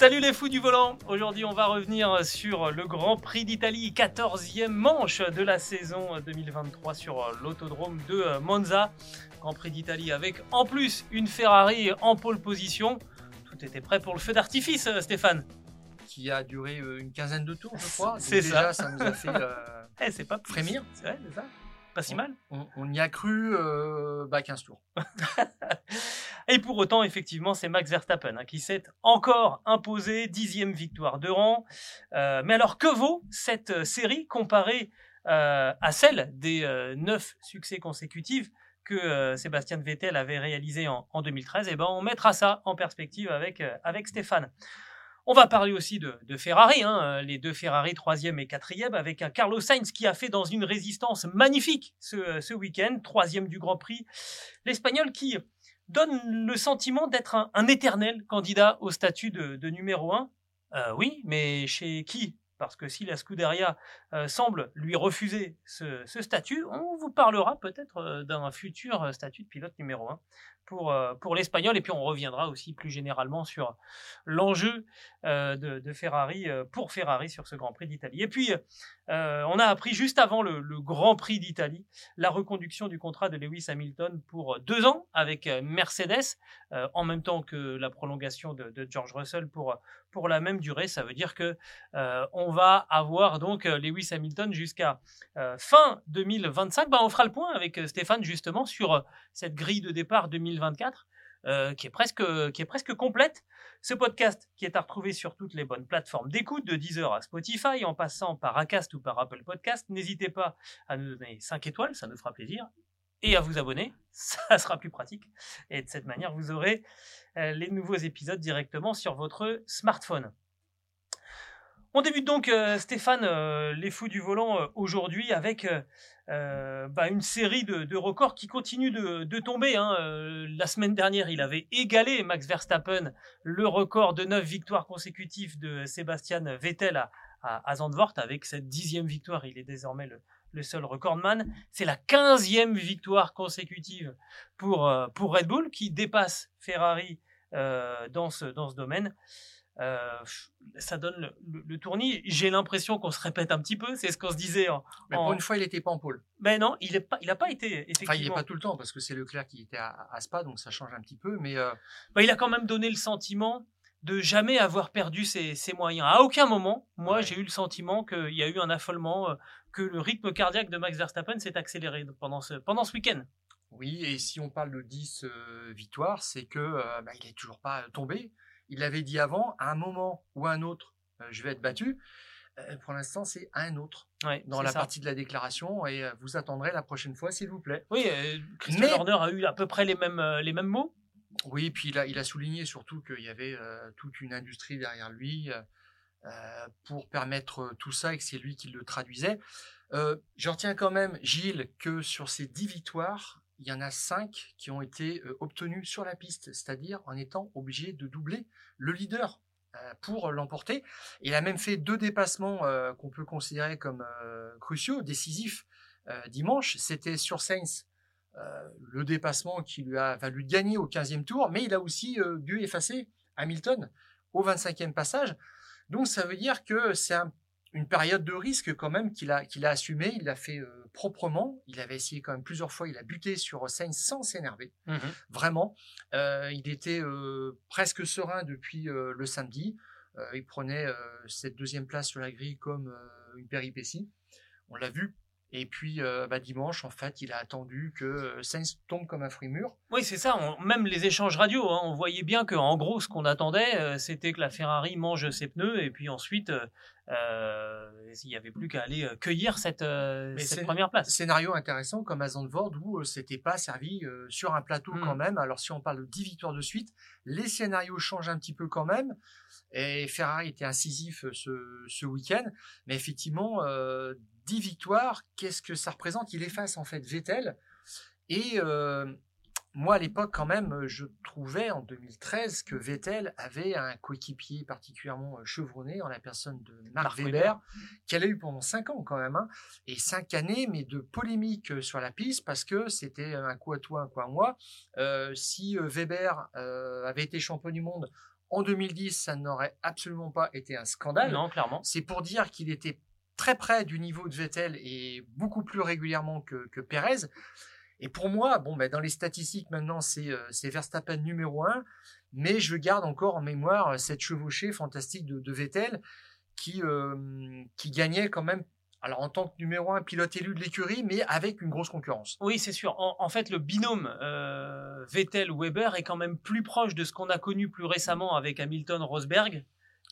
Salut les fous du volant Aujourd'hui on va revenir sur le Grand Prix d'Italie, 14e manche de la saison 2023 sur l'autodrome de Monza. Grand Prix d'Italie avec en plus une Ferrari en pole position. Tout était prêt pour le feu d'artifice Stéphane qui a duré une quinzaine de tours, je crois. C'est ça. ça nous a fait euh, Eh, c'est pas plus. frémir. C'est vrai, c'est ça. Pas si mal. On, on y a cru euh, bah, 15 tours. Et pour autant, effectivement, c'est Max Verstappen hein, qui s'est encore imposé, dixième victoire de rang. Euh, mais alors, que vaut cette euh, série comparée euh, à celle des euh, neuf succès consécutifs que euh, Sébastien Vettel avait réalisé en, en 2013 Et ben, on mettra ça en perspective avec, euh, avec Stéphane. On va parler aussi de, Ferrari, hein, euh, les deux Ferrari troisième et quatrième, avec un Carlos Sainz qui a fait dans une résistance magnifique ce, ce week-end, troisième du Grand Prix. L'Espagnol qui donne le sentiment d'être un, éternel candidat au statut de, numéro un. Euh, oui, mais chez qui? Parce que si la Scuderia euh, semble lui refuser ce, ce statut, on vous parlera peut-être euh, d'un futur statut de pilote numéro un pour, euh, pour l'Espagnol. Et puis on reviendra aussi plus généralement sur l'enjeu euh, de, Ferrari euh, pour Ferrari sur ce Grand Prix d'Italie. Et puis on a appris juste avant le, Grand Prix d'Italie la reconduction du contrat de Lewis Hamilton pour deux ans avec Mercedes, en même temps que la prolongation de, George Russell pour, pour la même durée. Ça veut dire que on va avoir donc Lewis Hamilton jusqu'à fin 2025. Bah, on fera le point avec Stéphane justement sur cette grille de départ 2024 euh, qui est presque qui est presque complète. Ce podcast qui est à retrouver sur toutes les bonnes plateformes d'écoute, de Deezer à Spotify, en passant par Acast ou par Apple Podcast. N'hésitez pas à nous donner 5 étoiles, ça nous fera plaisir, et à vous abonner, ça sera plus pratique. Et de cette manière, vous aurez euh, les nouveaux épisodes directement sur votre smartphone. On débute donc, euh, Stéphane, euh, les fous du volant euh, aujourd'hui avec bah, une série de, records qui continuent de, tomber. hein. La semaine dernière, il avait égalé Max Verstappen le record de neuf victoires consécutives de Sébastien Vettel à, Zandvoort. Avec cette dixième victoire, il est désormais le, seul recordman. C'est la quinzième victoire consécutive pour, Red Bull qui dépasse Ferrari dans ce domaine. Euh, ça donne le, le- le tournis. J'ai l'impression qu'on se répète un petit peu. C'est ce qu'on se disait. En, Mais en- pour une fois, il n'était pas en pôle. Mais non, il n'a pas, il a pas été effectivement. Enfin, il n'est pas tout le temps parce que c'est Leclerc qui était à, à Spa, donc ça change un petit peu. Mais euh, Bah, il a quand même donné le sentiment de jamais avoir perdu ses, ses moyens. À aucun moment, moi, Ouais. j'ai eu le sentiment qu'il y a eu un affolement, euh, que le rythme cardiaque de Max Verstappen s'est accéléré pendant ce, pendant ce week-end. oui, et si on parle de 10 euh, victoires, c'est que euh, bah, il n'est toujours pas tombé. Il l'avait dit avant, à un moment ou à un autre, euh, je vais être battu. Euh, pour l'instant, c'est à un autre Ouais, dans la ça. partie de la déclaration et euh, vous attendrez la prochaine fois, s'il vous plaît. Oui, Christian Mais- Horner a eu à peu près les mêmes, les mêmes mots. Oui, puis il a, il a souligné surtout qu'il y avait euh, toute une industrie derrière lui euh, pour permettre tout ça et que c'est lui qui le traduisait. Euh, je retiens quand même, Gilles, que sur ces 10 victoires, il y en a 5 qui ont été euh, obtenues sur la piste, c'est-à-dire en étant obligé de doubler le leader euh, pour l'emporter. Il a même fait deux dépassements euh, qu'on peut considérer comme cruciaux, décisifs dimanche. C'était sur Sainz le dépassement qui lui a valu de gagner au 15e tour, mais il a aussi dû effacer Hamilton au 25e passage. Donc ça veut dire que c'est un- une période de risque quand même qu'il a, qu'il a assumé, il l'a fait euh, proprement, il avait essayé quand même plusieurs fois, il a buté sur Sainz sans s'énerver, vraiment. Euh, il était euh, presque serein depuis le samedi, il prenait cette deuxième place sur la grille comme une péripétie. On l'a vu Et puis euh, bah, dimanche, en fait, il a attendu que euh, Sainz tombe comme un fruit mûr. Oui, c'est ça. même les échanges radio, hein, on voyait bien que en gros, ce qu'on attendait, euh, c'était que la Ferrari mange ses pneus et puis ensuite, il n'y avait plus qu'à aller cueillir cette, cette première place. Scénario intéressant comme à Zandvoort où c'était pas servi sur un plateau quand hmm. même. Alors si on parle de 10 victoires de suite, les scénarios changent un petit peu quand même. Et Ferrari était incisif ce, ce week-end, mais effectivement 10 victoires, qu'est-ce que ça représente? Il efface en fait Vettel. Et euh, moi, à l'époque, quand même, je trouvais en 2013 que Vettel avait un coéquipier particulièrement euh, chevronné en la personne de Marc, Weber, qu'elle a eu pendant 5 ans quand même. Hein. et 5 années, mais de polémique euh, sur la piste parce que c'était un coup à toi, un coup à moi. si Weber avait été champion du monde en 2010, ça n'aurait absolument pas été un scandale. Non, clairement. C'est pour dire qu'il était très près du niveau de Vettel et beaucoup plus régulièrement que, que Perez. Et pour moi, bon, ben, dans les statistiques maintenant, c'est euh, Verstappen numéro 1, mais je garde encore en mémoire euh, cette chevauchée fantastique de, Vettel qui, euh, qui gagnait quand même alors en tant que numéro un pilote élu de l'écurie, mais avec une grosse concurrence. Oui, c'est sûr. En, fait, le binôme Vettel-Weber est quand même plus proche de ce qu'on a connu plus récemment avec Hamilton-Rosberg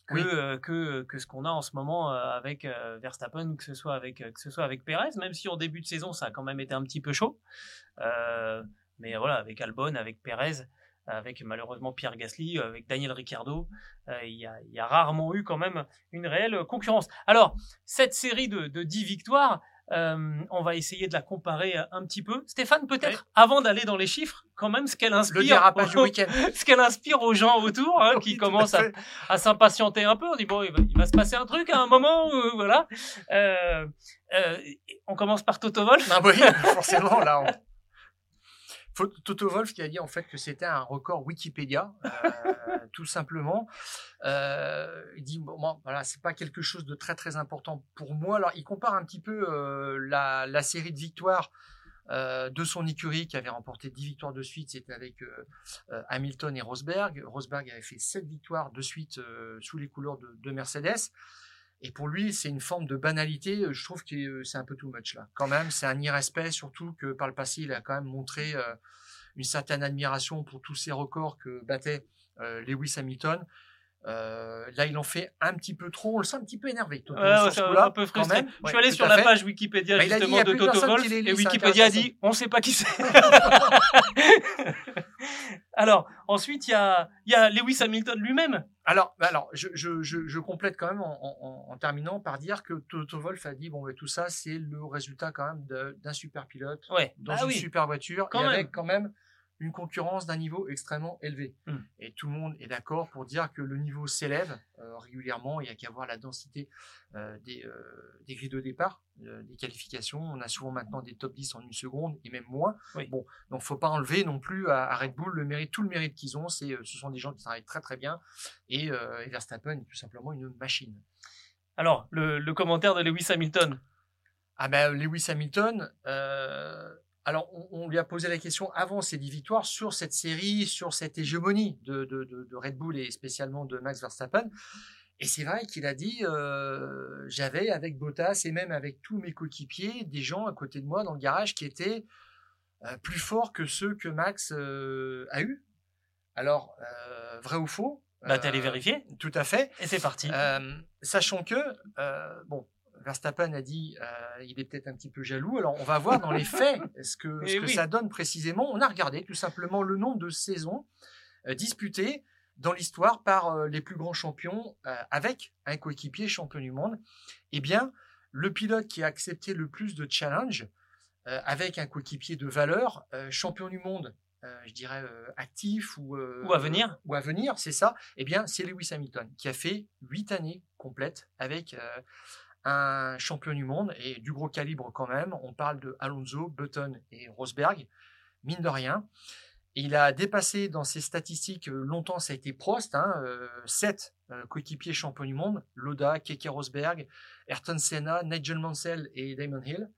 que, euh, que, que ce qu'on a en ce moment euh, avec euh, Verstappen, que ce soit avec que ce soit avec Perez, même si en début de saison ça a quand même été un petit peu chaud. mais voilà, avec Albon, avec Perez, avec malheureusement Pierre Gasly, avec Daniel Ricciardo, il y, a, y, a, rarement eu quand même une réelle concurrence. Alors cette série de, de 10 victoires, euh, on va essayer de la comparer un petit peu. Stéphane, peut-être, avant d'aller dans les chiffres, quand même, ce qu'elle inspire, ce qu'elle inspire aux gens autour, hein, qui commencent à, s'impatienter un peu. On dit bon, il va, se passer un truc à un moment, voilà. Euh, euh, on commence par Toto Wolf. Ah oui, forcément, là. Toto Wolf qui a dit en fait que c'était un record Wikipédia, euh, tout simplement. Euh, il dit bon, voilà, c'est pas quelque chose de très très important pour moi. Alors il compare un petit peu euh, la, série de victoires de son écurie qui avait remporté 10 victoires de suite, c'était avec Hamilton et Rosberg. Rosberg avait fait 7 victoires de suite sous les couleurs de Mercedes. Et pour lui, c'est une forme de banalité. Je trouve que c'est un peu too much là. Quand même, c'est un irrespect, surtout que par le passé, il a quand même montré euh, une certaine admiration pour tous ces records que battait euh, Lewis Hamilton. Euh, là, il en fait un petit peu trop. On le sent un petit peu énervé. Toto, un peu frustré. je suis allé sur la page Wikipédia bah, justement de Toto Wolff et Wikipédia dit on ne sait pas qui c'est. alors, ensuite, il y a, y a Lewis Hamilton lui-même. Alors, bah, alors je, je, je, complète quand même en, en, terminant par dire que Toto Wolff a dit bon, tout ça, c'est le résultat quand même d'un super pilote dans ah une super voiture et avec quand même une concurrence d'un niveau extrêmement élevé. Mmh. Et tout le monde est d'accord pour dire que le niveau s'élève euh, régulièrement. Il n'y a qu'à voir la densité euh, des, euh, des, grilles de départ, des qualifications. On a souvent maintenant des top 10 en une seconde et même moins. Bon, donc faut pas enlever non plus à, Red Bull le mérite, tout le mérite qu'ils ont. C'est, ce sont des gens qui travaillent très très bien. Et, et Verstappen est tout simplement une machine. Alors, le, le commentaire de Lewis Hamilton. Ah ben, Lewis Hamilton, alors, on, lui a posé la question avant ces 10 victoires sur cette série, sur cette hégémonie de, Red Bull et spécialement de Max Verstappen. Et c'est vrai qu'il a dit, euh, j'avais avec Bottas et même avec tous mes coéquipiers des gens à côté de moi dans le garage qui étaient euh, plus forts que ceux que Max euh, a eu. Alors, vrai ou faux Bah, t'es allé vérifier Tout à fait. Et c'est parti. sachant que, bon, Verstappen a dit euh, il est peut-être un petit peu jaloux. Alors on va voir dans les faits ce que, ce que ça donne précisément. On a regardé tout simplement le nombre de saisons euh, disputées dans l'histoire par euh, les plus grands champions avec un coéquipier champion du monde. Eh bien, le pilote qui a accepté le plus de challenges avec un coéquipier de valeur, champion du monde je dirais actif ou, ou à venir ou à venir c'est ça eh bien c'est Lewis Hamilton qui a fait huit années complètes avec un champion du monde et du gros calibre quand même. On parle de Alonso, Button et Rosberg, mine de rien. il a dépassé dans ses statistiques, euh, longtemps ça a été Prost, hein, 7 euh, euh, coéquipiers champions du monde, Loda, Keke Rosberg, Ayrton Senna, Nigel Mansell et Damon Hill.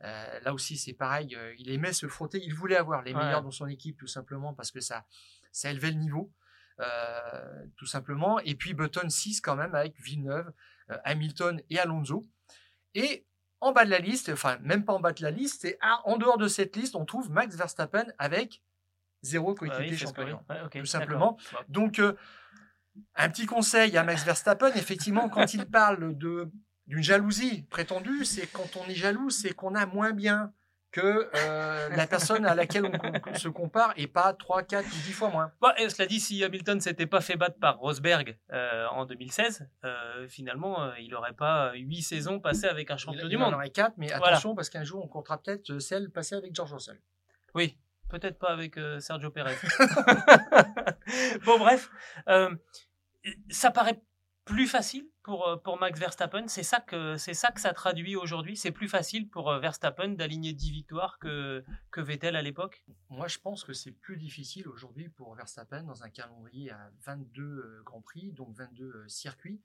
là aussi c'est pareil, il aimait se frotter, il voulait avoir les meilleurs dans son équipe tout simplement parce que ça, ça élevait le niveau. tout simplement. Et puis Button 6 quand même avec Villeneuve, Hamilton et Alonso. Et en bas de la liste, enfin même pas en bas de la liste, c'est en dehors de cette liste, on trouve Max Verstappen avec zéro coéquipier champion. tout simplement. Donc, euh, un petit conseil à Max Verstappen, effectivement, quand il parle de d'une jalousie prétendue, c'est quand on est jaloux, c'est qu'on a moins bien que euh, la personne à laquelle on, se compare et pas 3, 4 ou 10 fois moins. Bon, et cela dit, si Hamilton s'était pas fait battre par Rosberg euh, en 2016, euh, finalement, il n'aurait pas 8 saisons passées avec un champion du monde. Il en aurait 4, mais attention, parce qu'un jour, on comptera peut-être celle passée avec George Russell. Oui, peut-être pas avec Sergio Perez. bon, bref, ça paraît plus facile pour, euh, pour Max Verstappen. C'est ça que ça que ça traduit aujourd'hui. C'est plus facile pour euh, Verstappen d'aligner 10 victoires que, que Vettel à l'époque. Moi, je pense que c'est plus difficile aujourd'hui pour Verstappen dans un calendrier à 22 euh, Grands Prix, donc 22 circuits,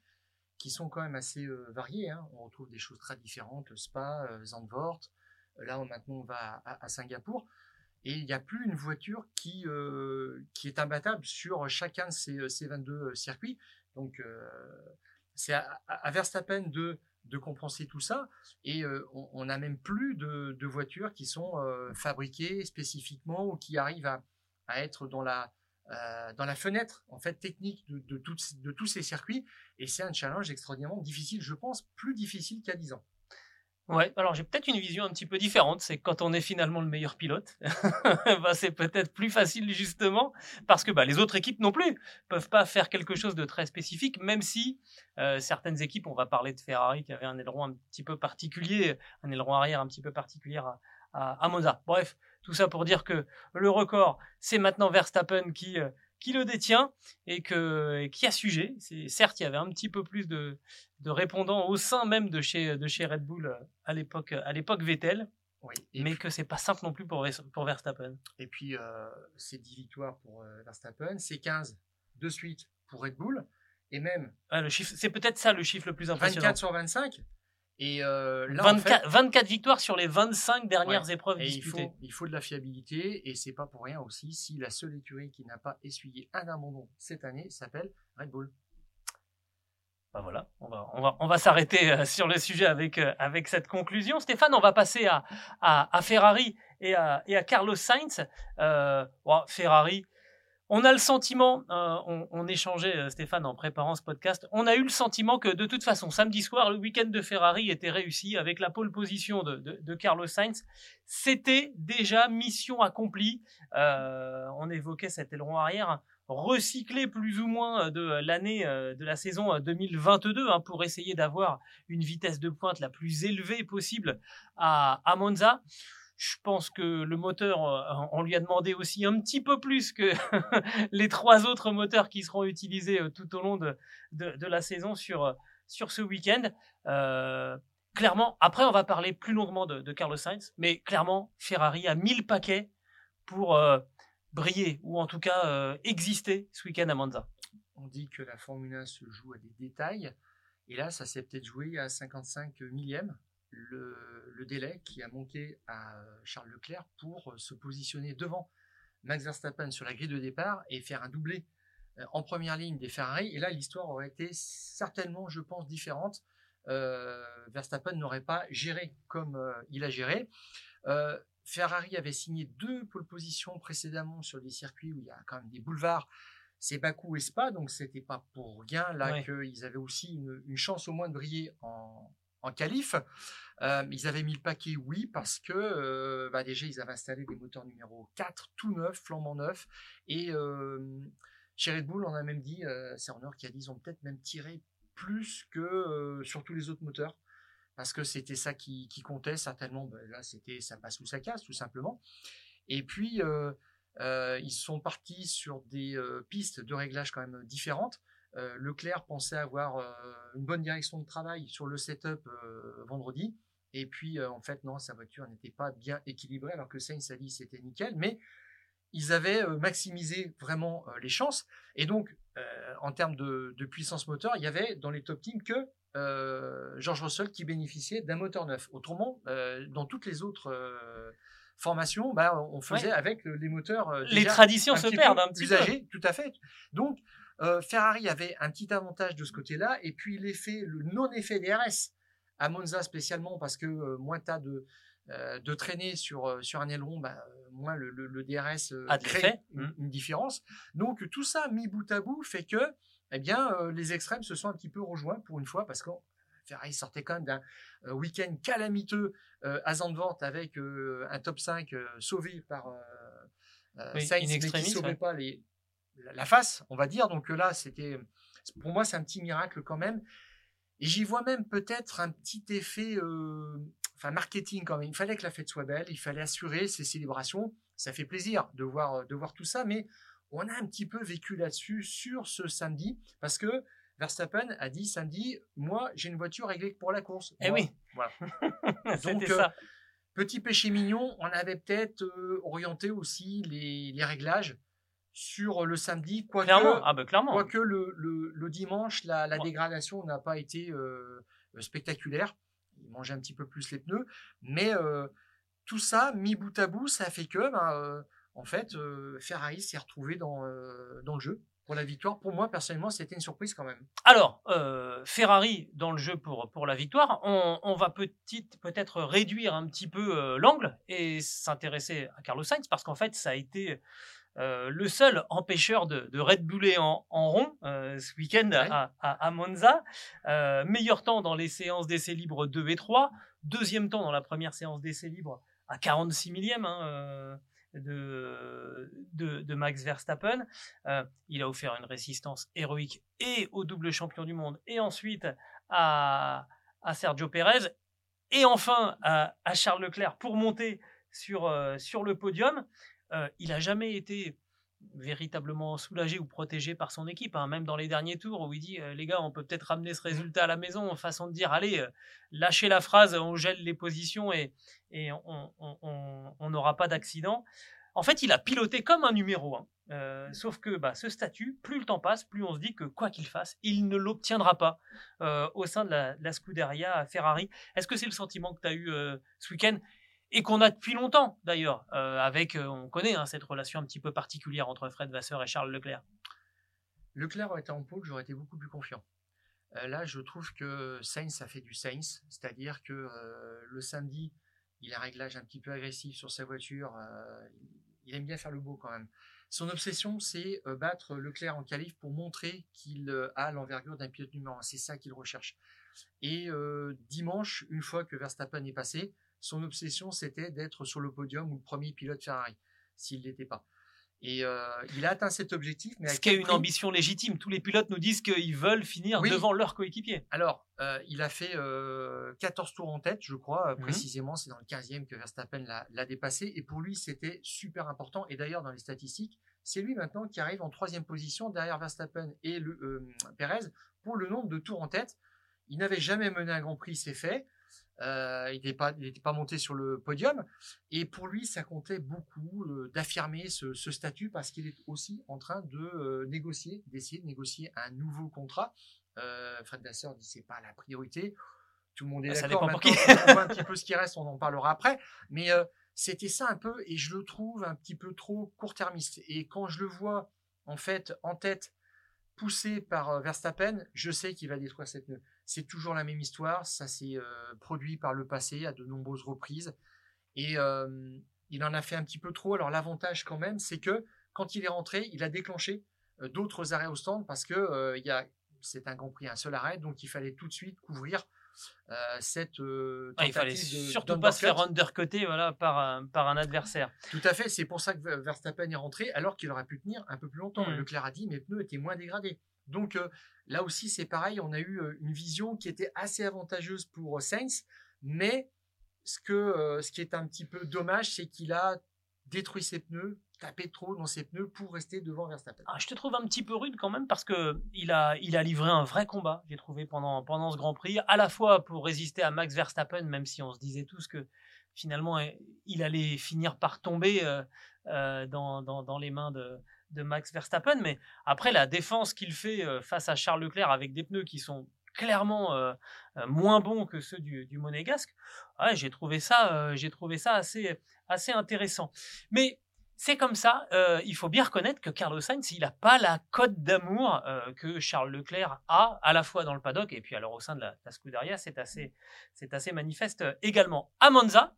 qui sont quand même assez variés. Hein. On retrouve des choses très différentes, Spa, Zandvoort. Là, maintenant, on va à, Singapour. Et il n'y a plus une voiture qui, qui est imbattable sur chacun de ces, ces 22 circuits. Donc, c'est à, Verstappen de, de compenser tout ça. Et euh, on n'a même plus de, de, voitures qui sont euh, fabriquées spécifiquement ou qui arrivent à, à être dans la, euh, dans la fenêtre en fait technique de, de, de tous ces circuits. Et c'est un challenge extraordinairement difficile, je pense, plus difficile a 10 ans. Ouais, alors j'ai peut-être une vision un petit peu différente. C'est quand on est finalement le meilleur pilote, bah, c'est peut-être plus facile justement parce que bah, les autres équipes non plus peuvent pas faire quelque chose de très spécifique, même si euh, certaines équipes, on va parler de Ferrari qui avait un aileron un petit peu particulier, un aileron arrière un petit peu particulier à, à. Bref, tout ça pour dire que le record, c'est maintenant Verstappen qui euh, qui le détient et, que, qui a sujet. C'est, certes, il y avait un petit peu plus de, de répondants au sein même de chez, de chez Red Bull euh, à l'époque, à l'époque Vettel. Oui, mais que c'est pas simple non plus pour, pour Verstappen. Et puis, euh, c'est 10 victoires pour euh, Verstappen, c'est 15 de suite pour Red Bull, et même... Ah, le chiffre, c'est peut-être ça le chiffre le plus impressionnant. 24 sur 25, et euh, là, 24, 24, victoires sur les 25 dernières épreuves disputées. Il faut, il faut, de la fiabilité et c'est pas pour rien aussi si la seule écurie qui n'a pas essuyé un abandon cette année s'appelle Red Bull. Ben voilà, on va, on va, on va s'arrêter euh, sur le sujet avec, euh, avec cette conclusion. Stéphane, on va passer à, à, à Ferrari et à, et à Carlos Sainz. Euh, Ferrari, on a le sentiment, euh, on, échangeait euh, Stéphane en préparant ce podcast, on a eu le sentiment que de toute façon, samedi soir, le week-end de Ferrari était réussi avec la pole position de, Carlos Sainz. C'était déjà mission accomplie. Euh, on évoquait cet aileron arrière recyclé plus ou moins de l'année de la saison 2022 hein, pour essayer d'avoir une vitesse de pointe la plus élevée possible à, à Monza. Je pense que le moteur, euh, on lui a demandé aussi un petit peu plus que les trois autres moteurs qui seront utilisés euh, tout au long de, de, la saison sur, euh, sur ce week-end. clairement, après, on va parler plus longuement de, Carlos Sainz, mais clairement, Ferrari a mis le paquet pour briller, ou en tout cas exister ce week-end à Monza. On dit que la Formule 1 se joue à des détails, et là, ça s'est peut-être joué à 55 millièmes le, délai qui a manqué à Charles Leclerc pour se positionner devant Max Verstappen sur la grille de départ et faire un doublé euh, en première ligne des Ferrari. Et là, l'histoire aurait été certainement, je pense, différente. Euh, Verstappen n'aurait pas géré comme euh, il a géré. Ferrari avait signé deux pole positions précédemment sur des circuits où il y a quand même des boulevards. C'est Bakou et Spa, donc c'était pas pour rien là qu'ils avaient aussi une, une, chance au moins de briller en, en qualif. Euh, ils avaient mis le paquet, oui, parce que euh, bah, déjà, ils avaient installé des moteurs numéro 4, tout neuf, flambant neuf. Et euh, chez Red Bull, on a même dit, c'est Horner qui a dit, ils ont peut-être même tiré plus que sur tous les autres moteurs. Parce que c'était ça qui, comptait, certainement. Bah, là, c'était ça passe ou ça casse, tout simplement. Et puis, ils sont partis sur des pistes de réglage quand même différentes. Euh, Leclerc pensait avoir euh, une bonne direction de travail sur le setup euh, vendredi. Et puis, en fait, non, sa voiture n'était pas bien équilibrée, alors que Sainz a dit c'était nickel. Mais ils avaient maximisé vraiment les chances. Et donc, en termes de, puissance moteur, il y avait dans les top teams que George Russell qui bénéficiait d'un moteur neuf. Autrement, dans toutes les autres formations, bah, on faisait avec les moteurs. les traditions se perdent un petit peu. Tout à fait. Donc, euh, Ferrari avait un petit avantage de ce côté-là, et puis l'effet, le non-effet DRS à Monza spécialement parce que moins tu as de, de traîner sur, sur un aileron, bah, moins le, le, DRS a crée une, mmh. une, différence. Donc tout ça mis bout à bout fait que eh bien, les extrêmes se sont un petit peu rejoints pour une fois parce que Ferrari sortait quand même d'un week-end calamiteux à Zandvoort avec un top 5 sauvé par Sainz, mais qui ne sauvait pas les, la face, on va dire. Donc là, c'était, pour moi, c'est un petit miracle quand même. Et j'y vois même peut-être un petit effet, enfin marketing quand même. Il fallait que la fête soit belle, il fallait assurer ces célébrations. Ça fait plaisir de voir, de voir tout ça, mais on a un petit peu vécu là-dessus sur ce samedi parce que Verstappen a dit samedi, moi j'ai une voiture réglée pour la course. Eh oui. Voilà. Donc euh, petit péché mignon, on avait peut-être euh, orienté aussi les, réglages sur le samedi, quoique, ah bah, clairement. le, le, dimanche, la, dégradation n'a pas été euh, spectaculaire. Il mangeait un petit peu plus les pneus, mais tout ça, mis bout à bout, ça fait que ben, en fait, Ferrari s'est retrouvé dans, dans le jeu pour la victoire. Pour moi, personnellement, c'était une surprise quand même. Alors, euh, Ferrari dans le jeu pour, pour la victoire, on, va peut-être réduire un petit peu euh, l'angle et s'intéresser à Carlos Sainz parce qu'en fait, ça a été euh, le seul empêcheur de, de Red Buller en, en rond ce week-end à, à, Monza. meilleur temps dans les séances d'essais libres 2 et 3. Deuxième temps dans la première séance d'essais libres à 46 millième. Hein, de, de, Max Verstappen. Euh, il a offert une résistance héroïque et au double champion du monde et ensuite à, à Sergio Pérez et enfin à, Charles Leclerc pour monter sur, euh, sur le podium. Euh, il n'a jamais été véritablement soulagé ou protégé par son équipe, hein. même dans les derniers tours où il dit les gars, on peut peut-être ramener ce résultat à la maison, façon de dire allez, lâchez la phrase, on gèle les positions et, et on n'aura pas d'accident. En fait, il a piloté comme un numéro 1. Euh, sauf que bah, ce statut, plus le temps passe, plus on se dit que quoi qu'il fasse, il ne l'obtiendra pas euh, au sein de la, Scuderia Ferrari. Est-ce que c'est le sentiment que tu as eu euh, ce week-end? Et qu'on a depuis longtemps d'ailleurs, avec, on connaît hein, cette relation un petit peu particulière entre Fred Vasseur et Charles Leclerc Leclerc aurait été en pôle, j'aurais été beaucoup plus confiant. là, je trouve que Sainz a fait du Sainz, c'est-à-dire que le samedi, il a un réglage un petit peu agressif sur sa voiture, il aime bien faire le beau quand même. Son obsession, c'est euh, battre Leclerc en qualif pour montrer qu'il euh, a l'envergure d'un pilote numéro 1. C'est ça qu'il recherche. Et euh, dimanche, une fois que Verstappen est passé, son obsession, c'était d'être sur le podium ou le premier pilote Ferrari, s'il ne l'était pas. Et euh, il a atteint cet objectif. Mais Ce qui est une ambition légitime. Tous les pilotes nous disent qu'ils veulent finir devant leur coéquipier. Alors, euh, il a fait 14 euh, tours en tête, je crois, mhm. précisément. C'est dans le 15e que Verstappen l'a dépassé. Et pour lui, c'était super important. Et d'ailleurs, dans les statistiques, c'est lui maintenant qui arrive en troisième position derrière Verstappen et le, Perez pour le nombre de tours en tête. Il n'avait jamais mené un Grand Prix, c'est fait. Euh, il n'était pas, pas monté sur le podium. Et pour lui, ça comptait beaucoup euh, d'affirmer ce, statut parce qu'il est aussi en train de euh, négocier, d'essayer de négocier un nouveau contrat. Fred Vasseur dit c'est pas la priorité. Tout le monde est bah, d'accord. On voit un petit peu ce qui reste, on en parlera après. Mais c'était ça un peu, et je le trouve un petit peu trop court-termiste. Et quand je le vois en fait en tête, poussé par Verstappen, je sais qu'il va détruire cette nœud. C'est toujours la même histoire. Ça s'est euh, produit par le passé à de nombreuses reprises. Et euh, il en a fait un petit peu trop. Alors l'avantage quand même, c'est que quand il est rentré, il a déclenché euh, d'autres arrêts au stand parce que il y a, c'est un Grand Prix, un seul arrêt, donc il fallait tout de suite couvrir cette euh, ah, il fallait surtout pas se faire undercuter voilà, par, un, par un adversaire. Tout à fait, c'est pour ça que Verstappen est rentré alors qu'il aurait pu tenir un peu plus longtemps. Mmh. Leclerc a dit mes pneus étaient moins dégradés. Donc Là aussi, c'est pareil, on a eu euh, une vision qui était assez avantageuse pour euh, Sainz, mais ce, que, euh, ce qui est un petit peu dommage, c'est qu'il a détruit ses pneus, tapé trop dans ses pneus pour rester devant Verstappen. Ah, je te trouve un petit peu rude quand même parce que il a, il a livré un vrai combat, j'ai trouvé pendant, pendant ce Grand Prix, à la fois pour résister à Max Verstappen, même si on se disait tous que finalement il allait finir par tomber dans, dans, dans, les mains de, de Max Verstappen. Mais après, la défense qu'il fait euh, face à Charles Leclerc avec des pneus qui sont clairement euh, euh, moins bons que ceux du, monégasque, j'ai trouvé ça, j'ai trouvé ça assez, assez intéressant. Mais c'est comme ça. Il faut bien reconnaître que Carlos Sainz, il n'a pas la cote d'amour que Charles Leclerc a, à la fois dans le paddock et puis alors au sein de la, Scuderia, c'est assez, c'est assez manifeste également. À Monza,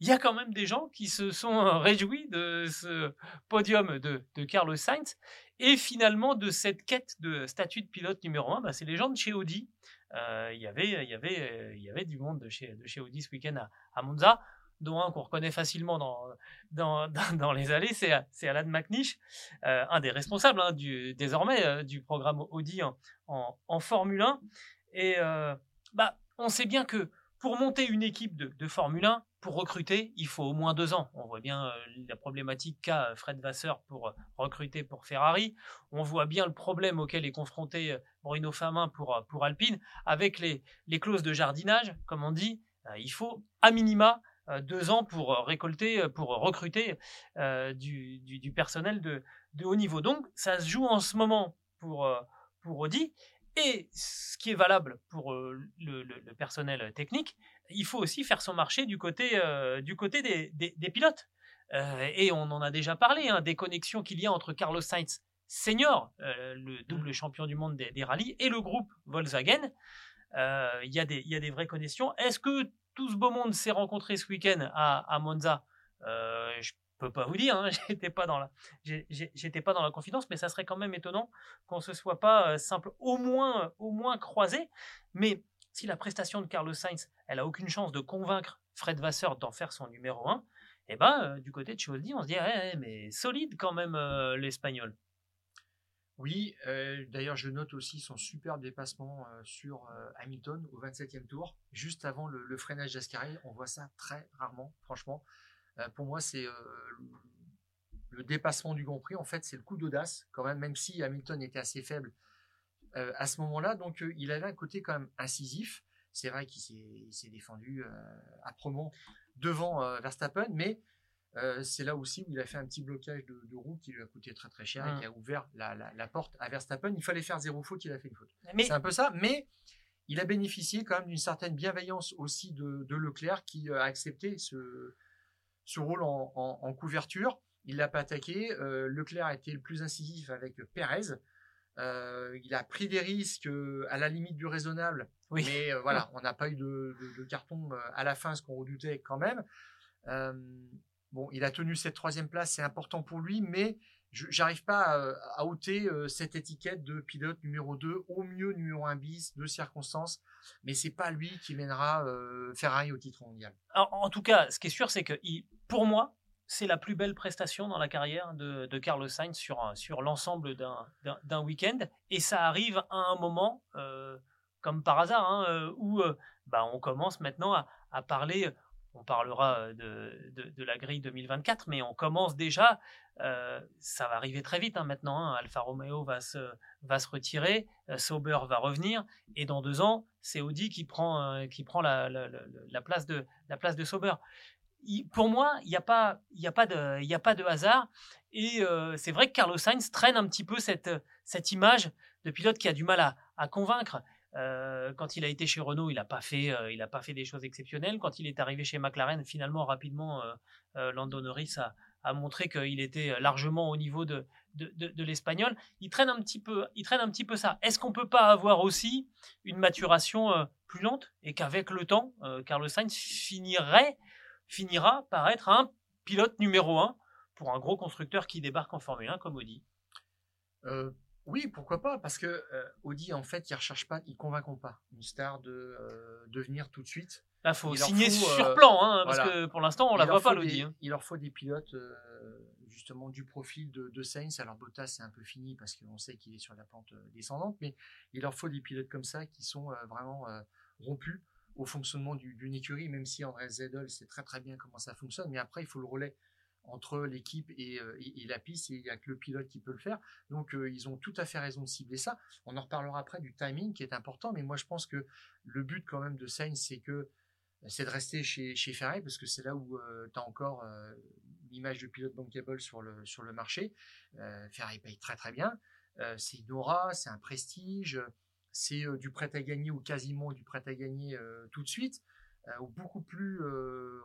il y a quand même des gens qui se sont réjouis de ce podium de, Carlos Sainz et finalement de cette quête de statut de pilote numéro 1. Bah, c'est les gens de chez Audi. il, y avait, il, y avait, du monde de chez, Audi ce week-end à, Monza dont un qu'on reconnaît facilement dans, les allées, c'est Alan McNish, euh, un des responsables hein, désormais euh, du programme Audi en, Formule 1. Et euh, bah, on sait bien que pour monter une équipe de, de, Formule 1, pour recruter, il faut au moins deux ans. On voit bien la problématique qu'a Fred Vasseur pour recruter pour Ferrari. On voit bien le problème auquel est confronté Bruno Famin pour, pour Alpine. Avec les, les clauses de jardinage, comme on dit, il faut à minima euh, deux ans pour euh, récolter, euh, pour recruter du, personnel de, haut niveau. Donc, ça se joue en ce moment pour, pour Audi. Et ce qui est valable pour le, personnel technique, il faut aussi faire son marché du côté, du côté des, pilotes. et on en a déjà parlé, hein, des connexions qu'il y a entre Carlos Sainz senior, le double champion du monde des, rallyes, et le groupe Volkswagen. Il y, y, a des vraies connexions. Est-ce que tout ce beau monde s'est rencontré ce week-end à, Monza? Euh, je peux pas vous dire, hein, j'étais pas dans la, j'étais pas dans la confidence, mais ça serait quand même étonnant qu'on se soit pas euh, simple, au moins, au moins croisé. Mais si la prestation de Carlos Sainz, elle a aucune chance de convaincre Fred Vasseur d'en faire son numéro 1, eh ben, euh, du côté de Chaudy, on se dit, eh, mais solide quand même euh, l'Espagnol. Oui, d'ailleurs, je note aussi son super dépassement sur Hamilton au 27e tour, juste avant le, freinage d'Ascari. On voit ça très rarement, franchement. Pour moi, c'est le dépassement du Grand Prix. En fait, c'est le coup d'audace, quand même, même si Hamilton était assez faible à ce moment-là. Donc, il avait un côté quand même incisif. C'est vrai qu'il s'est défendu âprement devant Verstappen, mais euh, c'est là aussi où il a fait un petit blocage de, roue qui lui a coûté très très cher et qui mmh. a ouvert la, porte à Verstappen. Il fallait faire zéro faute, il a fait une faute. C'est un peu ça, mais il a bénéficié quand même d'une certaine bienveillance aussi de, Leclerc qui a accepté ce, rôle en, couverture. Il l'a pas attaqué. Euh, Leclerc a été le plus incisif avec Perez. Euh, il a pris des risques à la limite du raisonnable, mais voilà, on n'a pas eu de, de, carton à la fin, ce qu'on redoutait quand même. Bon, il a tenu cette troisième place, c'est important pour lui, mais j'arrive pas à, ôter euh, cette étiquette de pilote numéro 2, au mieux numéro 1 bis, de circonstances, mais c'est pas lui qui mènera euh, Ferrari au titre mondial. en tout cas, ce qui est sûr, c'est que pour moi, c'est la plus belle prestation dans la carrière de, Carlos Sainz sur, sur l'ensemble d'un week-end, et ça arrive à un moment, euh, comme par hasard, hein, où bah, on commence maintenant à, à parler on parlera euh, de, la grille 2024, mais on commence déjà, euh, ça va arriver très vite hein, maintenant, hein. Alfa Romeo va se, va se retirer, euh, Sauber va revenir, et dans deux ans, c'est Audi qui prend, qui prend la, place de, la place de Sauber. pour moi, il n'y a, pas, a, pas de, a pas de hasard, et c'est vrai que Carlos Sainz traîne un petit peu cette, cette image de pilote qui a du mal à, à convaincre. Euh, quand il a été chez Renault, il n'a pas fait, euh, pas fait des choses exceptionnelles. Quand il est arrivé chez McLaren, finalement, rapidement, euh, Lando Norris a, montré qu'il était largement au niveau de, l'espagnol. Il traîne un petit peu, il traîne un petit peu ça. Est-ce qu'on peut pas avoir aussi une maturation plus lente et qu'avec le temps, Carlos Sainz finirait, finira par être un pilote numéro un pour un gros constructeur qui débarque en Formule 1 comme Audi? Oui, pourquoi pas Parce que euh, Audi, en fait, ils recherchent pas, ils convaincront pas une star de euh, devenir tout de suite. Là, faut signer sur euh, plan, hein, parce que pour l'instant, on la voit pas l'Audi. Hein. Il leur faut des pilotes justement du profil de, de Sainz. Alors Bottas, c'est un peu fini parce qu'on sait qu'il est sur la pente descendante, mais il leur faut des pilotes comme ça qui sont vraiment rompus au fonctionnement d'une écurie, même si André Zedel sait très très bien comment ça fonctionne, mais après il faut le relais entre l'équipe euh, et, la piste, il n'y a que le pilote qui peut le faire. Donc euh, ils ont tout à fait raison de cibler ça. On en reparlera après du timing qui est important, mais moi je pense que le but quand même de Sainz, c'est que c'est de rester chez, chez Ferrari, parce que c'est là où euh, tu as encore l'image de pilote bankable sur le, sur le marché. Ferrari paye très très bien. c'est une aura, c'est un prestige, c'est du prêt à gagner ou quasiment du prêt à gagner tout de suite. Ou beaucoup plus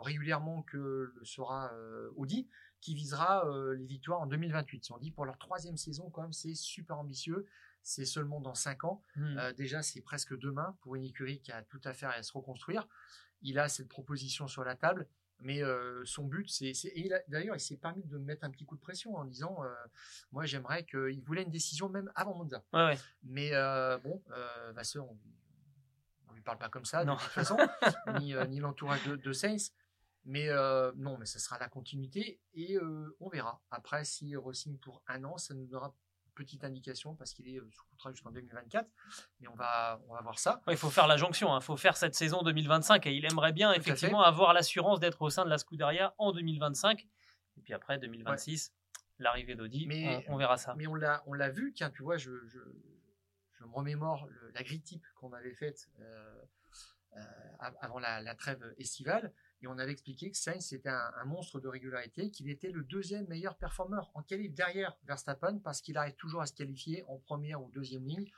régulièrement que le sera Audi, qui visera les victoires en 2028. On dit pour leur troisième saison, quand même, c'est super ambitieux. C'est seulement dans cinq ans. Mmh. déjà, c'est presque demain pour une écurie qui a tout à faire à se reconstruire. Il a cette proposition sur la table. Mais son but, c'est. D'ailleurs, il s'est permis de mettre un petit coup de pression en disant Moi, j'aimerais qu'il voulait une décision même avant Monza. Mais bon, Vasseur, on lui parle pas comme ça, de toute façon, ni, ni l'entourage de, de. Mais non, mais ça sera la continuité et on verra. Après, s'il re-signe pour un an, ça nous donnera petite indication parce qu'il est euh, sous contrat jusqu'en 2024. Mais on va, on va voir ça. il faut faire la jonction. Il hein. faut faire cette saison 2025 et il aimerait bien effectivement avoir l'assurance d'être au sein de la Scuderia en 2025. Et puis après 2026, l'arrivée d'Audi, on, verra ça. Mais on l'a, on l'a vu. Tiens, tu vois, je, je, je me remémore la grille type qu'on avait faite euh, euh, avant la, la, trêve estivale. Et on avait expliqué que Sainz était un, monstre de régularité, qu'il était le deuxième meilleur performeur en qualif derrière Verstappen parce qu'il arrive toujours à se qualifier en première ou deuxième ligne,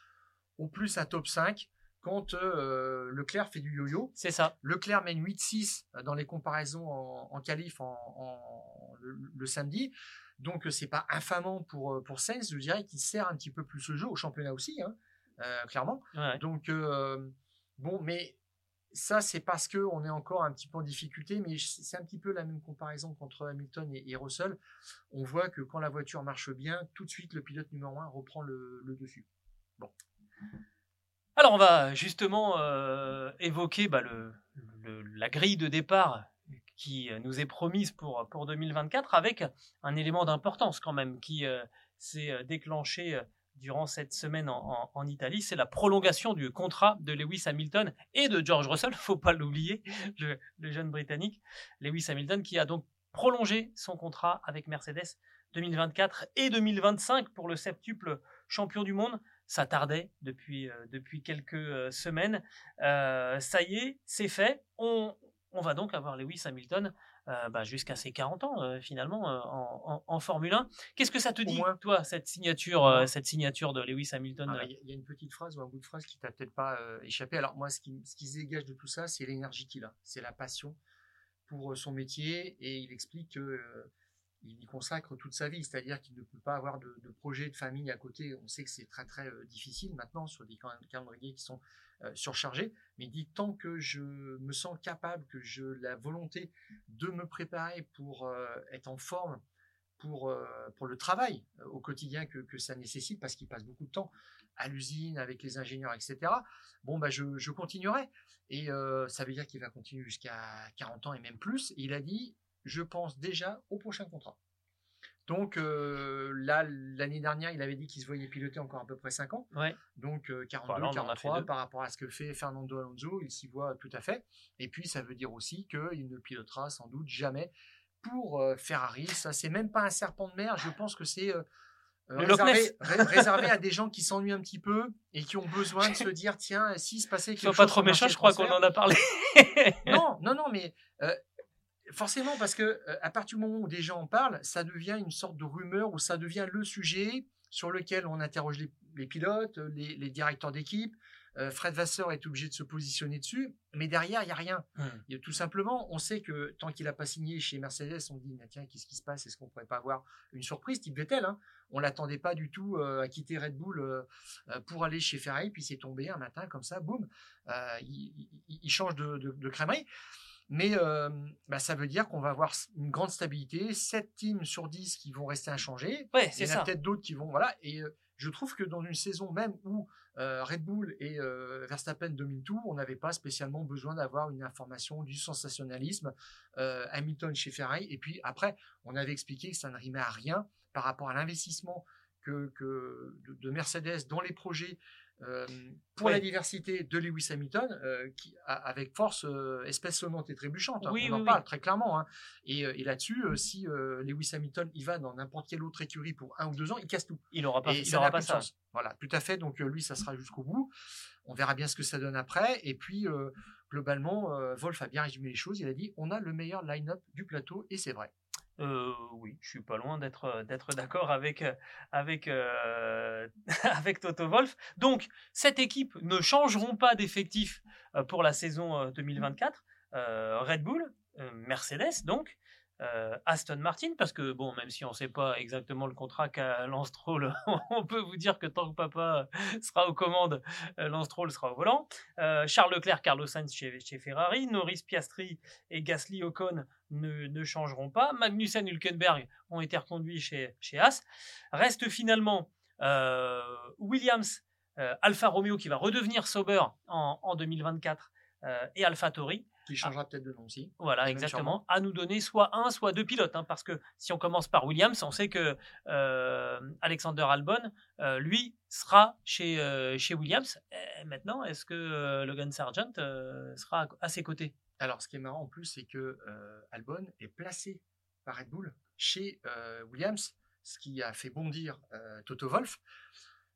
au plus un top 5 quand euh, Leclerc fait du yo-yo. C'est ça. Leclerc mène 8-6 dans les comparaisons en, qualif en, le, samedi. Donc c'est pas infamant pour, pour Sainz, je dirais qu'il sert un petit peu plus le jeu au championnat aussi, hein, euh, clairement. Donc bon, mais ça, c'est parce qu'on est encore un petit peu en difficulté, mais c'est un petit peu la même comparaison qu'entre Hamilton et, Russell. On voit que quand la voiture marche bien, tout de suite, le pilote numéro 1 reprend le, dessus. Bon. Alors, on va justement euh, évoquer bah, la grille de départ qui nous est promise pour, pour 2024 avec un élément d'importance quand même qui euh, s'est euh, déclenché durant cette semaine en, Italie, c'est la prolongation du contrat de Lewis Hamilton et de George Russell, faut pas l'oublier, le, jeune Britannique, Lewis Hamilton, qui a donc prolongé son contrat avec Mercedes 2024 et 2025 pour le septuple champion du monde. Ça tardait depuis, euh, depuis quelques euh, semaines. Euh, ça y est, c'est fait. On, on va donc avoir Lewis Hamilton euh, bah, jusqu'à ses 40 ans euh, finalement euh, en, Formule 1. Qu'est-ce que ça te dit, toi, cette signature, cette signature de Lewis Hamilton ah, Il y, a une petite phrase ou un bout de phrase qui t'a peut-être pas échappé. Alors moi, ce qui, ce qui se dégage de tout ça, c'est l'énergie qu'il a, c'est la passion pour son métier, et il explique que il y consacre toute sa vie, c'est-à-dire qu'il ne peut pas avoir de, projet de famille à côté. On sait que c'est très très difficile maintenant sur des calendriers qui sont euh, surchargé, mais il dit tant que je me sens capable, que je la volonté de me préparer pour euh, être en forme pour, euh, pour le travail au quotidien que, que ça nécessite, parce qu'il passe beaucoup de temps à l'usine avec les ingénieurs, etc. Bon, bah, je, je continuerai. Et ça veut dire qu'il va continuer jusqu'à 40 ans et même plus. il a dit, je pense déjà au prochain contrat. Donc euh, là, l'année dernière, il avait dit qu'il se voyait piloter encore à peu près 5 ans. Donc 42, 43 par rapport à ce que fait Fernando Alonso, il s'y voit tout à fait. Et puis ça veut dire aussi qu'il ne pilotera sans doute jamais pour euh, Ferrari. Ça, c'est même pas un serpent de mer. Je pense que c'est euh, réservé, à des gens qui s'ennuient un petit peu et qui ont besoin de se dire tiens, s'il se passait quelque chose. pas trop méchant, je crois qu'on en a parlé. non, non, non, mais Forcément, parce que euh, à partir du moment où des gens en parlent, ça devient une sorte de rumeur ou ça devient le sujet sur lequel on interroge les, pilotes, les, directeurs d'équipe. Euh, Fred Vasseur est obligé de se positionner dessus, mais derrière, il n'y a rien. Mmh. tout simplement, on sait que tant qu'il n'a pas signé chez Mercedes, on dit tiens, qu'est-ce qui se passe? Est-ce qu'on ne pourrait pas avoir une surprise? Type Vettel hein On l'attendait pas du tout euh, à quitter Red Bull pour aller chez Ferrari, puis c'est tombé un matin comme ça, boum, il, change de, de, de crèmerie. Mais euh, bah, ça veut dire qu'on va avoir une grande stabilité, 7 teams sur 10 qui vont rester inchangés. Ouais, Il y en a peut-être d'autres qui vont. Voilà. Et euh, je trouve que dans une saison même où euh, Red Bull et Verstappen dominent tout, on n'avait pas spécialement besoin d'avoir une information du sensationnalisme. Hamilton chez Ferrari. Et puis après, on avait expliqué que ça ne rimait à rien par rapport à l'investissement que, que de, Mercedes dans les projets euh, pour la diversité de Lewis Hamilton, euh, avec force euh, espèce sonnante et trébuchante. Hein, on en parle très clairement. Hein. Et, là-dessus, si Lewis Hamilton il va dans n'importe quelle autre écurie pour un ou deux ans, il casse tout. Il n'aura pas, il aura pas ça. Voilà, tout à fait. Donc lui, ça sera jusqu'au bout. On verra bien ce que ça donne après. Et puis globalement, Wolf a bien résumé les choses. Il a dit on a le meilleur line-up du plateau, et c'est vrai. Euh, oui, je suis pas loin d'être euh, d'être d'accord avec euh, avec Toto Wolf. Donc cette équipe ne changeront pas d'effectif pour la saison 2024. Red Bull, Mercedes donc, Aston Martin, parce que, bon, même si on ne sait pas exactement le contrat qu'a Lance Stroll, on peut vous dire que tant que papa sera aux commandes, Lance Stroll sera au volant. Charles Leclerc, Carlos Sainz chez, Ferrari, Norris Piastri et Gasly Ocon ne, changeront pas. Magnussen et Hülkenberg ont été reconduits chez, chez As. Reste finalement Williams, Alfa Romeo qui va redevenir Sauber en, en 2024 et Alfa Tori. Qui changera peut-être de nom aussi. Voilà, exactement. À nous donner soit un, soit deux pilotes. Hein, parce que si on commence par Williams, on sait que euh, Alexander Albon, euh, lui, sera chez, euh, chez Williams. maintenant, est-ce que Logan Sargent sera à ses côtés? Alors, ce qui est marrant en plus, c'est que Albon est placé par Red Bull chez Williams, ce qui a fait bondir Toto Wolff.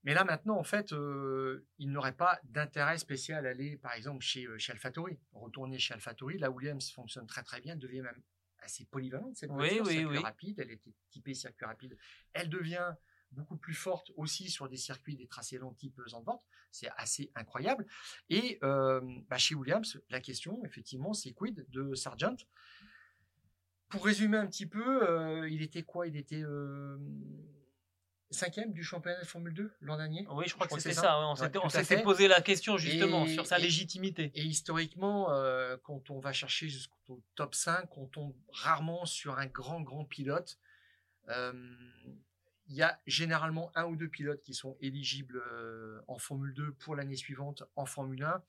Mais là, maintenant, en fait, euh, il n'aurait pas d'intérêt spécial à aller, par exemple, chez, euh, chez AlphaTauri. Retourner chez AlphaTauri, la Williams fonctionne très très bien, devient même assez polyvalente, cette voiture, oui, circuit rapide, elle était typée circuit rapide. Elle devient beaucoup plus forte aussi sur des circuits, des tracés longs type Zandvoort. C'est assez incroyable. Et euh, bah, chez Williams, la question, effectivement, c'est quid de Sargent? Pour résumer un petit peu, il était quoi? Il était cinquième du championnat de Formule 2 l'an dernier? Oui, je crois, que, c'était ça. on s'était posé la question justement sur sa légitimité. Et historiquement, euh, quand on va chercher jusqu'au top 5, on tombe rarement sur un grand, grand pilote. Euh, il y a généralement un ou deux pilotes qui sont éligibles euh, en Formule 2 pour l'année suivante en Formule 1.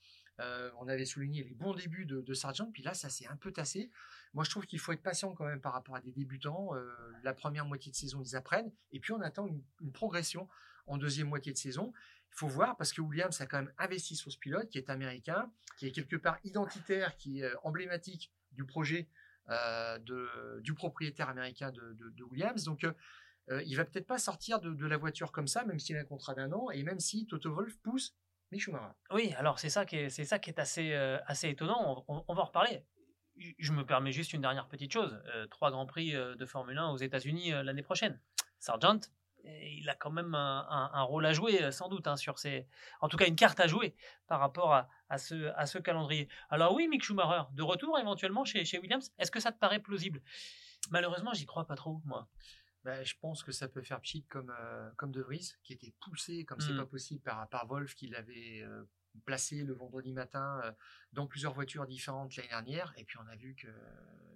on avait souligné les bons débuts de, de Sargent, puis là, ça s'est un peu tassé. Moi, je trouve qu'il faut être patient quand même par rapport à des débutants. Euh, la première moitié de saison, ils apprennent. Et puis, on attend une, progression en deuxième moitié de saison. Il faut voir parce que Williams a quand même investi sur ce pilote qui est américain, qui est quelque part identitaire, qui est euh, emblématique du projet euh, de, du propriétaire américain de, Williams. Donc, il va peut-être pas sortir de, la voiture comme ça, même s'il a un contrat d'un an et même si Toto Wolff pousse Mick Oui, alors c'est ça qui est, ça qui est assez, assez étonnant. on, va en reparler je me permets juste une dernière petite chose. Euh, trois Grands Prix euh, de Formule 1 aux États-Unis euh, l'année prochaine. Sargent, il a quand même un, rôle à jouer, sans doute, hein, sur ces... en tout cas une carte à jouer par rapport à, ce, à ce calendrier. Alors oui, Mick Schumacher, de retour éventuellement chez, chez Williams, est-ce que ça te paraît plausible? Malheureusement, j'y crois pas trop, moi. Ben, je pense que ça peut faire pchit comme, comme De Vries, qui était poussé comme c'est hmm. pas possible par, par Wolf, qui l'avait placé le vendredi matin euh, dans plusieurs voitures différentes l'année dernière. Et puis on a vu que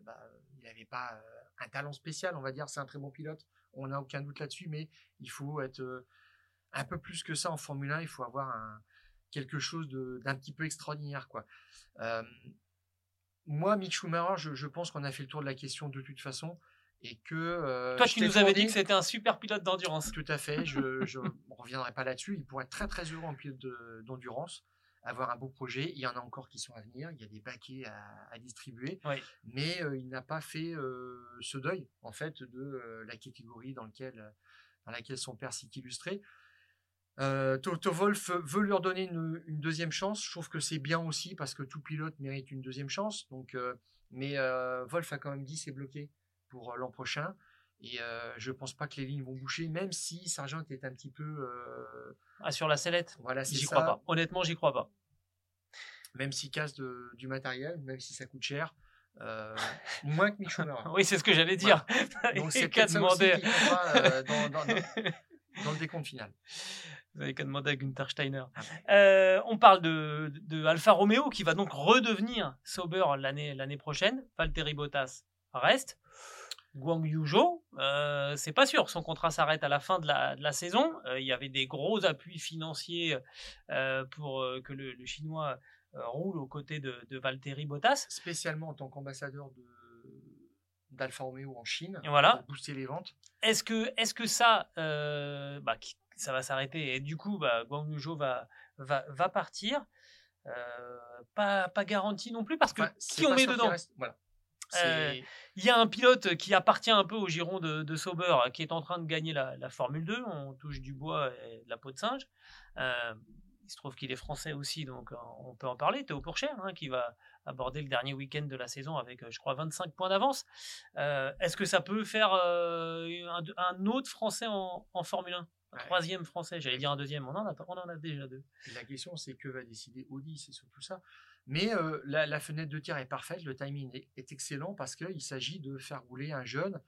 bah, il n'avait pas euh, un talent spécial, on va dire. C'est un très bon pilote, on n'a aucun doute là-dessus, mais il faut être euh, un peu plus que ça en Formule 1. Il faut avoir un, quelque chose d'un petit peu extraordinaire, quoi. moi, Mick Schumacher, je, je pense qu'on a fait le tour de la question de toute façon et que toi tu nous avais dit que c'était un super pilote d'endurance. Tout à fait je ne reviendrai pas là-dessus. Il pourrait être très très heureux en pilote d'endurance avoir un beau projet. Il y en a encore qui sont à venir. Il y a des paquets à, distribuer. Mais il n'a pas fait ce deuil en fait de la catégorie dans lequel dans laquelle son père s'est illustré. Toto Wolf veut lui redonner une, une, deuxième chance. Je trouve que c'est bien aussi parce que tout pilote mérite une deuxième chance. Donc, mais Wolf a quand même dit c'est bloqué pour euh, l'an prochain. Et euh, je pense pas que les lignes vont boucher, même si Sargent est un petit peu. Euh, ah, sur la sellette Voilà, J'y crois pas. Honnêtement, j'y crois pas. Même s'il casse de, du matériel, même si ça coûte cher, moins que Mick oui, c'est ce que j'allais dire. Donc c'est qu'à demander. dans, dans, dans, le décompte final. Vous avez qu'à demander à Günther Steiner. Ah on parle de, de, Alfa Romeo qui va donc redevenir Sauber l'année l'année prochaine. Valtteri Bottas reste. Guang Yuzhou, euh, c'est pas sûr. Son contrat s'arrête à la fin de la, saison. Euh, il y avait des gros appuis financiers euh, pour que le, Chinois roule aux côtés de, de Valtteri Bottas. Spécialement en tant qu'ambassadeur de d'Alfa Romeo en Chine voilà. pour booster les ventes. Est-ce que, est que ça, bah, ça va s'arrêter et du coup, bah, Guang Yuzhou va, va, va partir pas, pas garanti non plus parce que qui on met dedans? voilà. Euh, il y a un pilote qui appartient un peu au giron de, Sauber qui est en train de gagner la, Formule 2. On touche du bois et de la peau de singe. Euh, il se trouve qu'il est français aussi, donc euh, on peut en parler. Théo Pourchère, hein, qui va aborder le dernier week-end de la saison avec, je crois, 25 points d'avance. Est-ce que ça peut faire un, autre français en, Formule 1 un troisième français, j'allais dire un deuxième, on en a, on en a déjà deux. La question, c'est que va décider Audi, c'est surtout ça. Mais euh, la, la fenêtre de tir est parfaite, le timing est, est excellent parce qu'il s'agit de faire rouler un jeune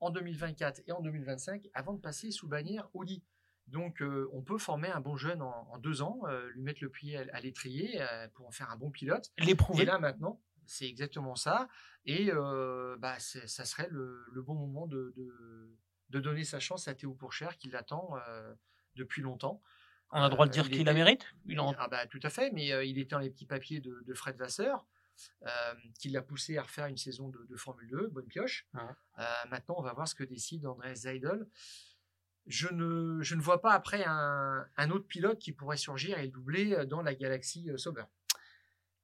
en 2024 et en 2025 avant de passer sous bannière Audi. Donc euh, on peut former un bon jeune en, en deux ans, euh, lui mettre le pied à, à l'étrier pour en faire un bon pilote. Et L'éprouver. là maintenant, c'est exactement ça. Et bah, ça serait le, le bon moment de, de, de donner sa chance à Théo Pourchère qui l'attend depuis longtemps. On a le droit de Euh, dire il qu'il la mérite. Il en- Ah bah tout à fait, mais euh, il était dans les petits papiers de, de Fred Vasseur, euh, qui l'a poussé à refaire une saison de, de Formule 2, bonne pioche. Euh, maintenant, on va voir ce que décide André Seidel. Je ne, je ne vois pas après un, un autre pilote qui pourrait surgir et le doubler dans la galaxie Sauber.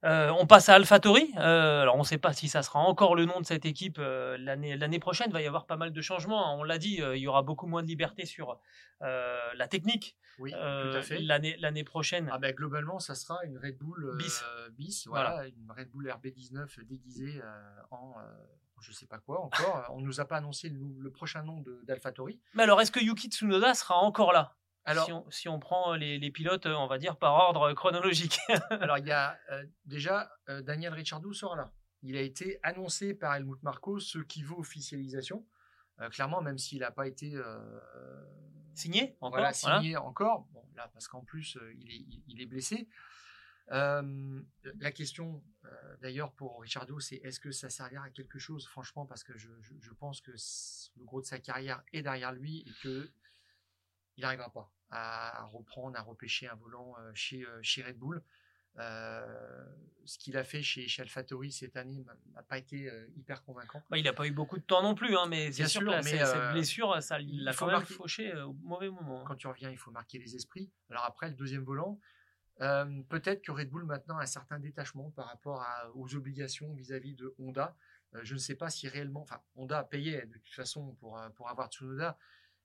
Euh, on passe à AlphaTauri. Euh, alors, on ne sait pas si ça sera encore le nom de cette équipe euh, l'année prochaine. Il va y avoir pas mal de changements. On l'a dit, euh, il y aura beaucoup moins de liberté sur la technique Oui, tout à fait. l'année prochaine. Ah bah, globalement, ça sera une Red Bull Bis. bis, voilà, une Red Bull RB19 déguisée en je sais pas quoi encore. On nous a pas annoncé le, prochain nom de- d'AlphaTauri. Mais alors, est-ce que Yuki Tsunoda sera encore là? Alors, si, on, si on prend les, les pilotes, on va dire, par ordre chronologique. Alors, il y a euh, déjà euh, Daniel Ricciardo sera là. Il a été annoncé par Helmut Marko, ce qui vaut officialisation. Euh, clairement, même s'il n'a pas été euh, Signé encore voilà, voilà. signé encore, bon, là, parce qu'en plus, euh, il, est, il- il est blessé. Euh, la question, euh, d'ailleurs, pour Ricciardo, c'est est-ce que ça servira à quelque chose, franchement, parce que je, je- je pense que le gros de sa carrière est derrière lui et que il n'arrivera pas à, à reprendre, à repêcher un volant euh, chez, euh, chez Red Bull. Euh, ce qu'il a fait chez, chez AlphaTauri cette année n'a pas été euh, hyper convaincant. Bah, il n'a pas eu beaucoup de temps non plus, hein, mais c'est sûr, sûr, que là, mais, euh, cette blessure, ça il l'a quand même fauché au mauvais moment. hein. quand tu reviens, il faut marquer les esprits. Alors après, le deuxième volant, peut-être que Red Bull maintenant a un certain détachement par rapport à- aux obligations vis-à-vis de Honda. Je ne sais pas si réellement, enfin, Honda payait de toute façon pour, pour avoir Tsunoda.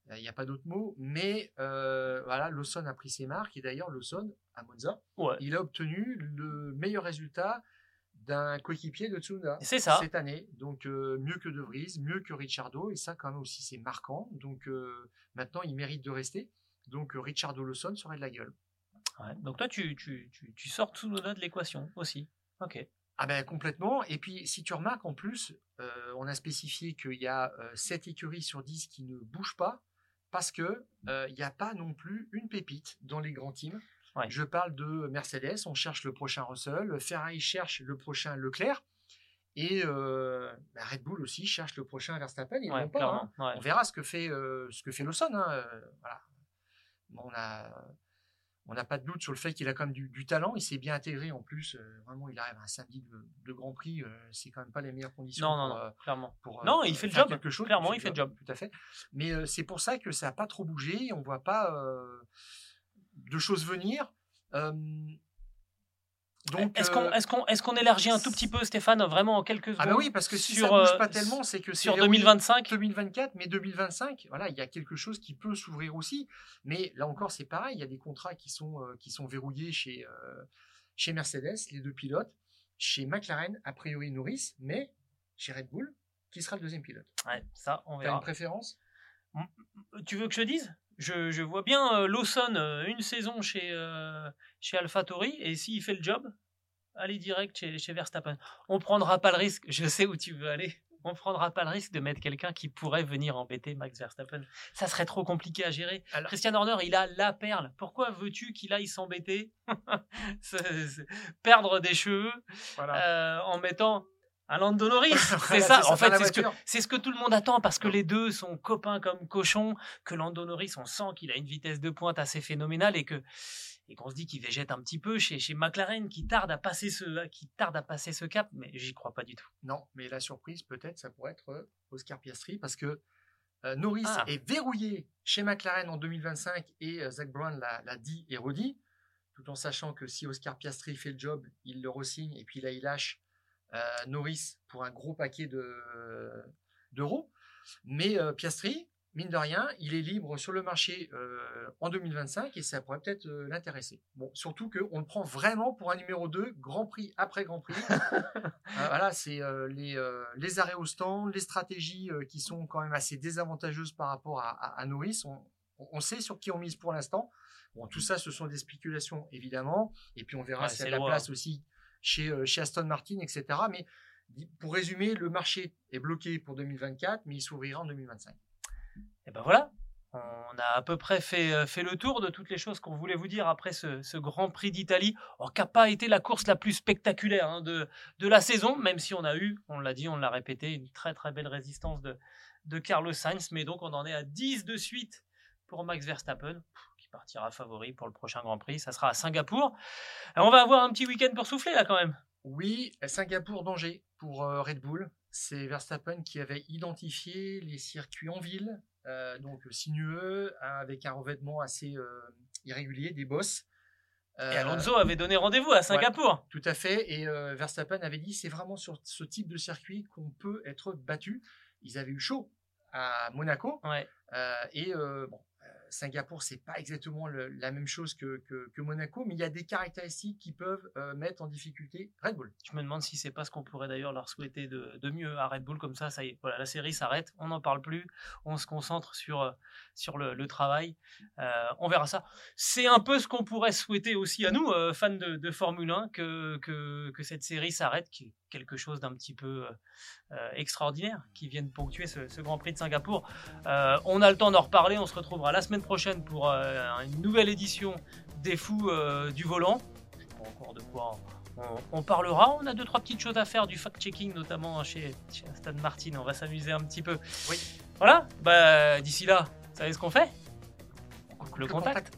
Euh, Il n'y a pas d'autre mot, mais euh, voilà, Lawson a pris ses marques et d'ailleurs Lawson à Monza, Ouais. il a obtenu le meilleur résultat d'un coéquipier de Tsunoda cette année. Donc euh, mieux que De Vries, mieux que Ricciardo, et ça quand même aussi c'est marquant. Donc euh, maintenant il mérite de rester. Donc euh, Ricciardo Lawson serait de la gueule. Ouais. Donc toi, tu, tu, tu, tu sors Tsunoda de l'équation aussi. Ok. Ah ben complètement. Et puis si tu remarques en plus, euh, on a spécifié qu'il y a euh, 7 écuries sur 10 qui ne bougent pas parce que euh, il n'y a pas non plus une pépite dans les grands teams. Ouais. Je parle de Mercedes, on cherche le prochain Russell, Ferrari cherche le prochain Leclerc. Et euh, bah, Red Bull aussi cherche le prochain Verstappen. Ils Ouais, l'ont pas. hein. ouais. On verra ce que fait euh, ce que fait Lawson. Hein, voilà. On a on n'a pas de doute sur le fait qu'il a quand même du, du talent. Il s'est bien intégré en plus. euh, vraiment, il arrive un samedi de, de Grand Prix. euh, c'est quand même pas les meilleures conditions Non, non, pour, non, euh, clairement. pour, Non, il fait le job. quelque chose. Clairement, il fait le job. Tout à fait. Mais euh, c'est pour ça que ça n'a pas trop bougé. On voit pas de choses venir. Euh, donc, Est-ce qu'on euh, est qu'on est qu'on élargit un tout petit peu, Stéphane, vraiment en quelques secondes ah bah oui, parce que si sur, ça bouge euh, pas tellement, c'est que c'est sur verrouillé. 2025 2024, mais 2025, voilà, il y a quelque chose qui peut s'ouvrir aussi. Mais là encore, c'est pareil, il y a des contrats qui sont, euh, qui sont verrouillés chez, euh, chez Mercedes, les deux pilotes, chez McLaren, a priori Norris, mais chez Red Bull, qui sera le deuxième pilote. Ouais, ça, on verra. une préférence? Tu veux que je te dise? Je, je vois bien euh, Lawson euh, une saison chez, euh, chez AlphaTauri et s'il fait le job, allez direct chez, chez Verstappen. On prendra pas le risque, je sais où tu veux aller. On prendra pas le risque de mettre quelqu'un qui pourrait venir embêter Max Verstappen. Ça serait trop compliqué à gérer. Alors- Christian Horner, il a la perle. Pourquoi veux-tu qu'il aille s'embêter Se- se- Perdre des cheveux Voilà. euh, en mettant un Lando Norris. C'est Voilà, ça, en fait, c'est ce, que, voiture. c'est ce que tout le monde attend parce que les deux sont copains comme cochons, que Lando Norris, on sent qu'il a une vitesse de pointe assez phénoménale et que et qu'on se dit qu'il végète un petit peu chez, chez McLaren qui tarde à passer ce qui tarde à passer ce cap, mais j'y crois pas du tout. Non, mais la surprise, peut-être, ça pourrait être euh, Oscar Piastri, parce que euh, Norris Ah. est verrouillé chez McLaren en 2025 et euh, Zach Brown l'a l'a dit et redit, tout en sachant que si Oscar Piastri fait le job, il le re-signe et puis là, il lâche euh, Norris pour un gros paquet de- d'euros. Mais euh, Piastri, mine de rien, il est libre sur le marché euh, en 2025 et ça pourrait peut-être euh, l'intéresser. Bon, surtout qu'on le prend vraiment pour un numéro 2, Grand Prix après Grand Prix. Euh, voilà, c'est euh, les, euh, les arrêts au stand, les stratégies euh, qui sont quand même assez désavantageuses par rapport à, à, à Norris. On, on sait sur qui on mise pour l'instant. Bon, tout ça, ce sont des spéculations, évidemment. Et puis, on verra Ouais, s'il y a c'est de la loin. place aussi chez, chez Aston Martin, etc. Mais pour résumer, le marché est bloqué pour 2024, mais il s'ouvrira en 2025. Et ben voilà, on a à peu près fait, euh, fait le tour de toutes les choses qu'on voulait vous dire après ce, Grand Prix d'Italie, qui n'a pas été la course la plus spectaculaire hein, de, la saison, même si on a eu, on l'a dit, on l'a répété, une très très belle résistance de, de Carlos Sainz, mais donc on en est à 10 de suite pour Max Verstappen, partira favori pour le prochain Grand Prix, ça sera à Singapour. on va avoir un petit week-end pour souffler là quand même. Oui, Singapour danger pour euh, Red Bull. C'est Verstappen qui avait identifié les circuits en ville, euh, donc sinueux, hein, avec un revêtement assez euh, irrégulier, des bosses. et Alonso avait donné rendez-vous à Singapour. tout à fait. Et Verstappen avait dit c'est vraiment sur ce type de circuit qu'on peut être battu. Ils avaient eu chaud à Monaco. Ouais. et bon, Singapour, c'est pas exactement la même chose que, Monaco, mais il y a des caractéristiques qui peuvent euh, mettre en difficulté Red Bull. Je me demande si c'est pas ce qu'on pourrait d'ailleurs leur souhaiter de, mieux à Red Bull, comme ça, voilà, la série s'arrête, on n'en parle plus, on se concentre sur, euh, sur le, travail, euh, on verra ça. C'est un peu ce qu'on pourrait souhaiter aussi à nous, fans de, Formule 1, que, que, cette série s'arrête, qui est quelque chose d'un petit peu extraordinaire, qui vienne ponctuer ce, ce, Grand Prix de Singapour. on a le temps d'en reparler, on se retrouvera la semaine prochaine pour euh, une nouvelle édition des fous euh, du volant. Je sais pas encore de quoi on, parlera. On a deux, trois petites choses à faire, du fact-checking notamment chez, chez Aston Martin. On va s'amuser un petit peu. Oui. Voilà, bah, d'ici là, vous savez ce qu'on fait? Le, contact.